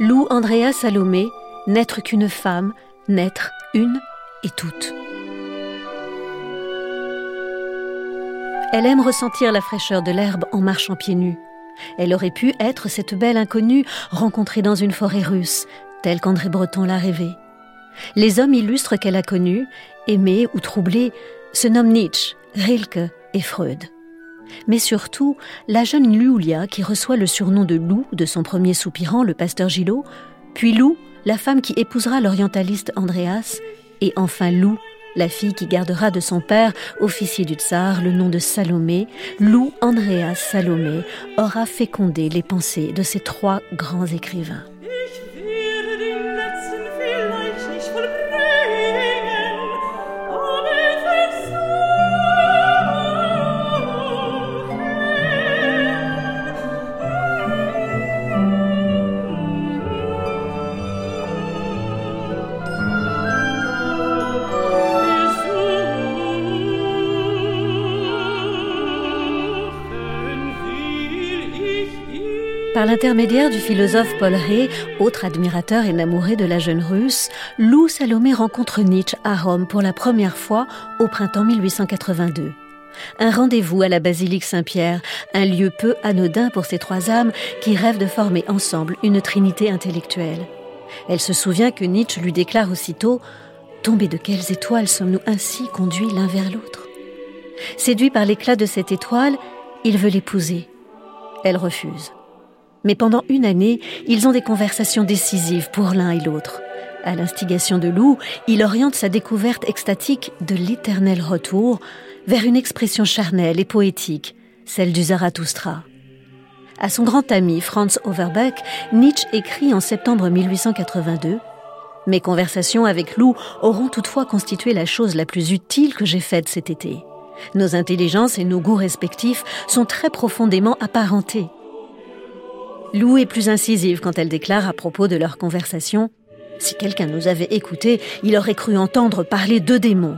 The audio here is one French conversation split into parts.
Lou Andrea Salomé, n'être qu'une femme, n'être une et toute. Elle aime ressentir la fraîcheur de l'herbe en marchant pieds nus. Elle aurait pu être cette belle inconnue rencontrée dans une forêt russe, telle qu'André Breton l'a rêvé. Les hommes illustres qu'elle a connus, aimés ou troublés, se nomment Nietzsche, Rilke et Freud. Mais surtout, la jeune Lulia, qui reçoit le surnom de Lou de son premier soupirant, le pasteur Gillot, puis Lou, la femme qui épousera l'orientaliste Andreas, et enfin Lou, la fille qui gardera de son père, officier du tsar, le nom de Salomé, Lou Andreas Salomé, aura fécondé les pensées de ces trois grands écrivains. Par l'intermédiaire du philosophe Paul Ré, autre admirateur et namouré de la jeune russe, Lou Salomé rencontre Nietzsche à Rome pour la première fois au printemps 1882. Un rendez-vous à la basilique Saint-Pierre, un lieu peu anodin pour ces trois âmes qui rêvent de former ensemble une trinité intellectuelle. Elle se souvient que Nietzsche lui déclare aussitôt Tombés de quelles étoiles sommes-nous ainsi conduits l'un vers l'autre? Séduit par l'éclat de cette étoile, il veut l'épouser. Elle refuse. Mais pendant une année, ils ont des conversations décisives pour l'un et l'autre. À l'instigation de Lou, il oriente sa découverte extatique de l'éternel retour vers une expression charnelle et poétique, celle du Zarathustra. À son grand ami Franz Overbeck, Nietzsche écrit en septembre 1882 Mes conversations avec Lou auront toutefois constitué la chose la plus utile que j'ai faite cet été. Nos intelligences et nos goûts respectifs sont très profondément apparentés. Lou est plus incisive quand elle déclare à propos de leur conversation Si quelqu'un nous avait écoutés, il aurait cru entendre parler de démons.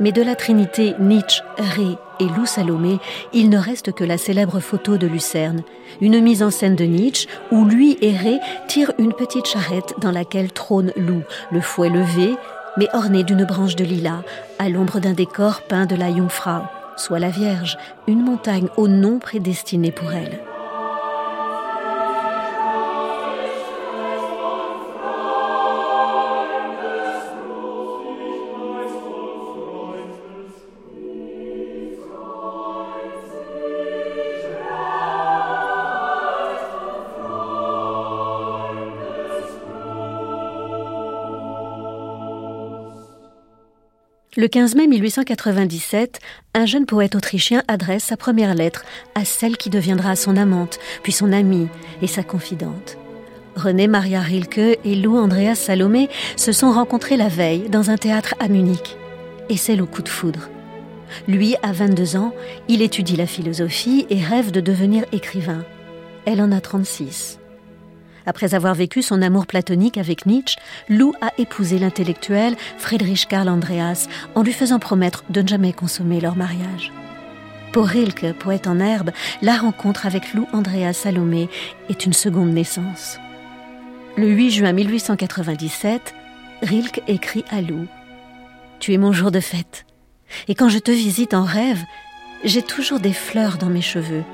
Mais de la trinité Nietzsche, Ré et Lou Salomé, il ne reste que la célèbre photo de Lucerne, une mise en scène de Nietzsche où lui et Ré tirent une petite charrette dans laquelle trône Lou, le fouet levé, mais orné d'une branche de lilas, à l'ombre d'un décor peint de la Jungfrau, soit la Vierge, une montagne au nom prédestiné pour elle. Le 15 mai 1897, un jeune poète autrichien adresse sa première lettre à celle qui deviendra son amante, puis son amie et sa confidente. René Maria Rilke et Lou Andreas Salomé se sont rencontrés la veille dans un théâtre à Munich. Et c'est le coup de foudre. Lui, à 22 ans, il étudie la philosophie et rêve de devenir écrivain. Elle en a 36. Après avoir vécu son amour platonique avec Nietzsche, Lou a épousé l'intellectuel Friedrich Karl Andreas en lui faisant promettre de ne jamais consommer leur mariage. Pour Rilke, poète en herbe, la rencontre avec Lou Andreas Salomé est une seconde naissance. Le 8 juin 1897, Rilke écrit à Lou Tu es mon jour de fête. Et quand je te visite en rêve, j'ai toujours des fleurs dans mes cheveux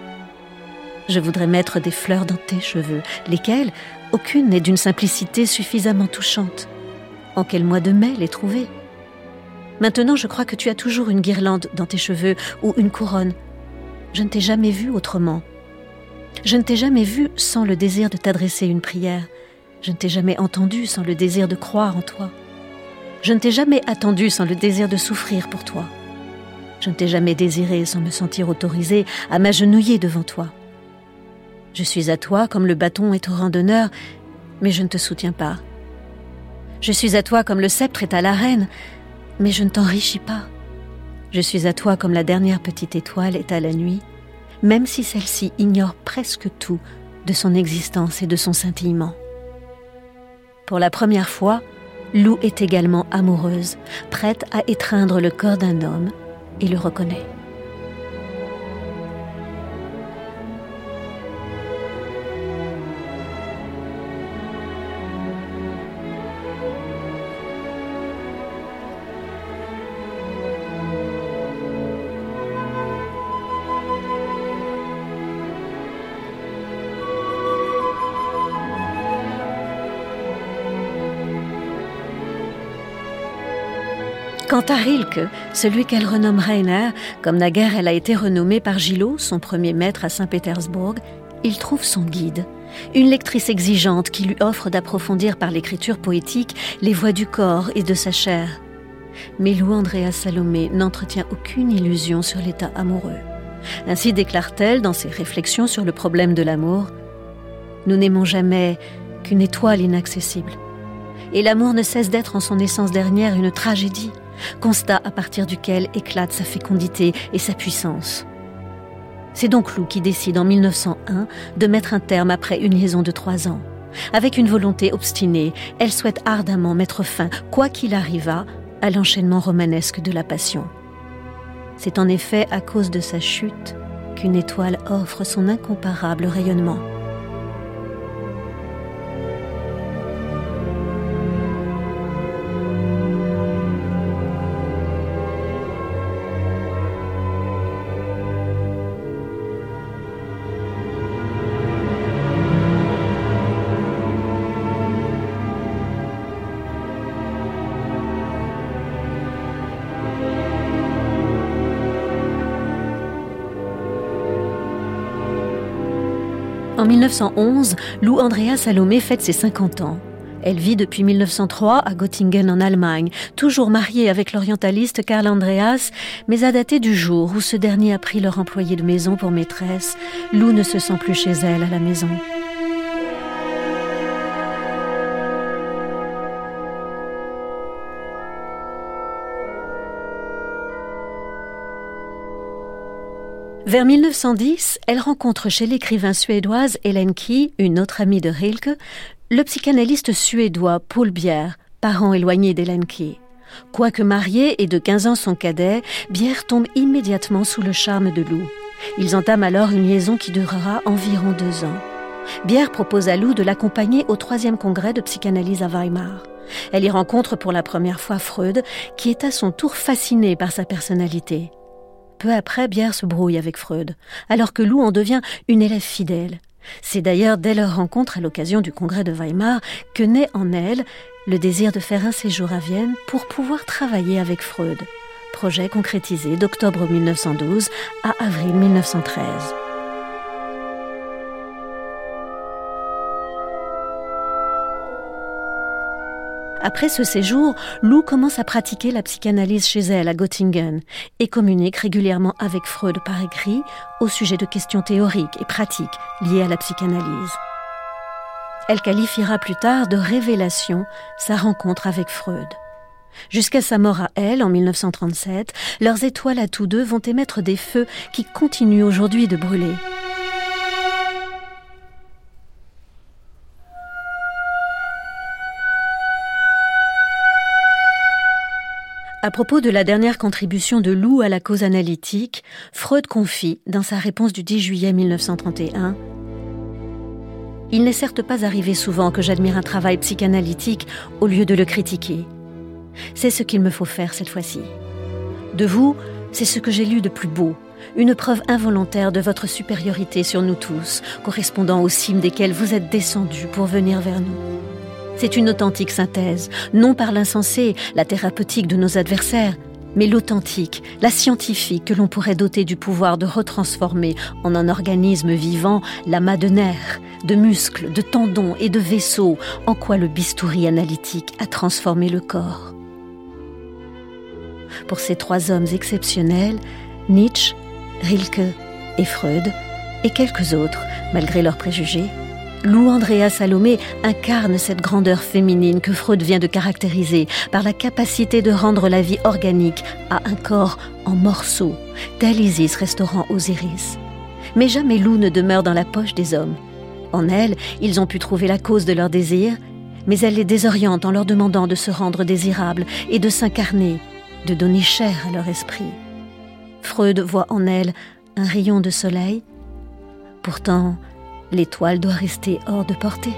je voudrais mettre des fleurs dans tes cheveux, lesquelles, aucune n'est d'une simplicité suffisamment touchante. En quel mois de mai les trouver? Maintenant, je crois que tu as toujours une guirlande dans tes cheveux ou une couronne. Je ne t'ai jamais vu autrement. Je ne t'ai jamais vu sans le désir de t'adresser une prière. Je ne t'ai jamais entendu sans le désir de croire en toi. Je ne t'ai jamais attendu sans le désir de souffrir pour toi. Je ne t'ai jamais désiré sans me sentir autorisé à m'agenouiller devant toi. Je suis à toi comme le bâton est au rang d'honneur, mais je ne te soutiens pas. Je suis à toi comme le sceptre est à la reine, mais je ne t'enrichis pas. Je suis à toi comme la dernière petite étoile est à la nuit, même si celle-ci ignore presque tout de son existence et de son scintillement. Pour la première fois, Lou est également amoureuse, prête à étreindre le corps d'un homme, et le reconnaît. Quant à Rilke, celui qu'elle renomme Rainer, comme naguère elle a été renommée par Gillot, son premier maître à Saint-Pétersbourg, il trouve son guide, une lectrice exigeante qui lui offre d'approfondir par l'écriture poétique les voies du corps et de sa chair. Mais Lou Andrea Salomé n'entretient aucune illusion sur l'état amoureux. Ainsi déclare-t-elle dans ses réflexions sur le problème de l'amour Nous n'aimons jamais qu'une étoile inaccessible. Et l'amour ne cesse d'être en son essence dernière une tragédie, constat à partir duquel éclate sa fécondité et sa puissance. C'est donc Lou qui décide en 1901 de mettre un terme après une liaison de trois ans. Avec une volonté obstinée, elle souhaite ardemment mettre fin, quoi qu'il arrivât, à l'enchaînement romanesque de la passion. C'est en effet à cause de sa chute qu'une étoile offre son incomparable rayonnement. En 1911, Lou Andrea Salomé fête ses 50 ans. Elle vit depuis 1903 à Göttingen en Allemagne, toujours mariée avec l'orientaliste Karl Andreas, mais à dater du jour où ce dernier a pris leur employé de maison pour maîtresse, Lou ne se sent plus chez elle à la maison. Vers 1910, elle rencontre chez l'écrivain suédoise Helen Key, une autre amie de Rilke, le psychanalyste suédois Paul Bier, parent éloigné d'Helen Key. Quoique marié et de 15 ans son cadet, Bier tombe immédiatement sous le charme de Lou. Ils entament alors une liaison qui durera environ deux ans. Bier propose à Lou de l'accompagner au troisième congrès de psychanalyse à Weimar. Elle y rencontre pour la première fois Freud, qui est à son tour fasciné par sa personnalité. Peu après, Bière se brouille avec Freud, alors que Lou en devient une élève fidèle. C'est d'ailleurs dès leur rencontre à l'occasion du congrès de Weimar que naît en elle le désir de faire un séjour à Vienne pour pouvoir travailler avec Freud. Projet concrétisé d'octobre 1912 à avril 1913. Après ce séjour, Lou commence à pratiquer la psychanalyse chez elle à Göttingen et communique régulièrement avec Freud par écrit au sujet de questions théoriques et pratiques liées à la psychanalyse. Elle qualifiera plus tard de révélation sa rencontre avec Freud. Jusqu'à sa mort à elle, en 1937, leurs étoiles à tous deux vont émettre des feux qui continuent aujourd'hui de brûler. À propos de la dernière contribution de Lou à la cause analytique, Freud confie, dans sa réponse du 10 juillet 1931, Il n'est certes pas arrivé souvent que j'admire un travail psychanalytique au lieu de le critiquer. C'est ce qu'il me faut faire cette fois-ci. De vous, c'est ce que j'ai lu de plus beau, une preuve involontaire de votre supériorité sur nous tous, correspondant aux cimes desquelles vous êtes descendus pour venir vers nous. C'est une authentique synthèse, non par l'insensé, la thérapeutique de nos adversaires, mais l'authentique, la scientifique que l'on pourrait doter du pouvoir de retransformer en un organisme vivant l'amas de nerfs, de muscles, de tendons et de vaisseaux, en quoi le bistouri analytique a transformé le corps. Pour ces trois hommes exceptionnels, Nietzsche, Rilke et Freud, et quelques autres, malgré leurs préjugés, Lou Andrea Salomé incarne cette grandeur féminine que Freud vient de caractériser par la capacité de rendre la vie organique à un corps en morceaux, tel Isis restaurant Osiris. Mais jamais Lou ne demeure dans la poche des hommes. En elle, ils ont pu trouver la cause de leur désir, mais elle les désoriente en leur demandant de se rendre désirables et de s'incarner, de donner chair à leur esprit. Freud voit en elle un rayon de soleil. Pourtant, l'étoile doit rester hors de portée.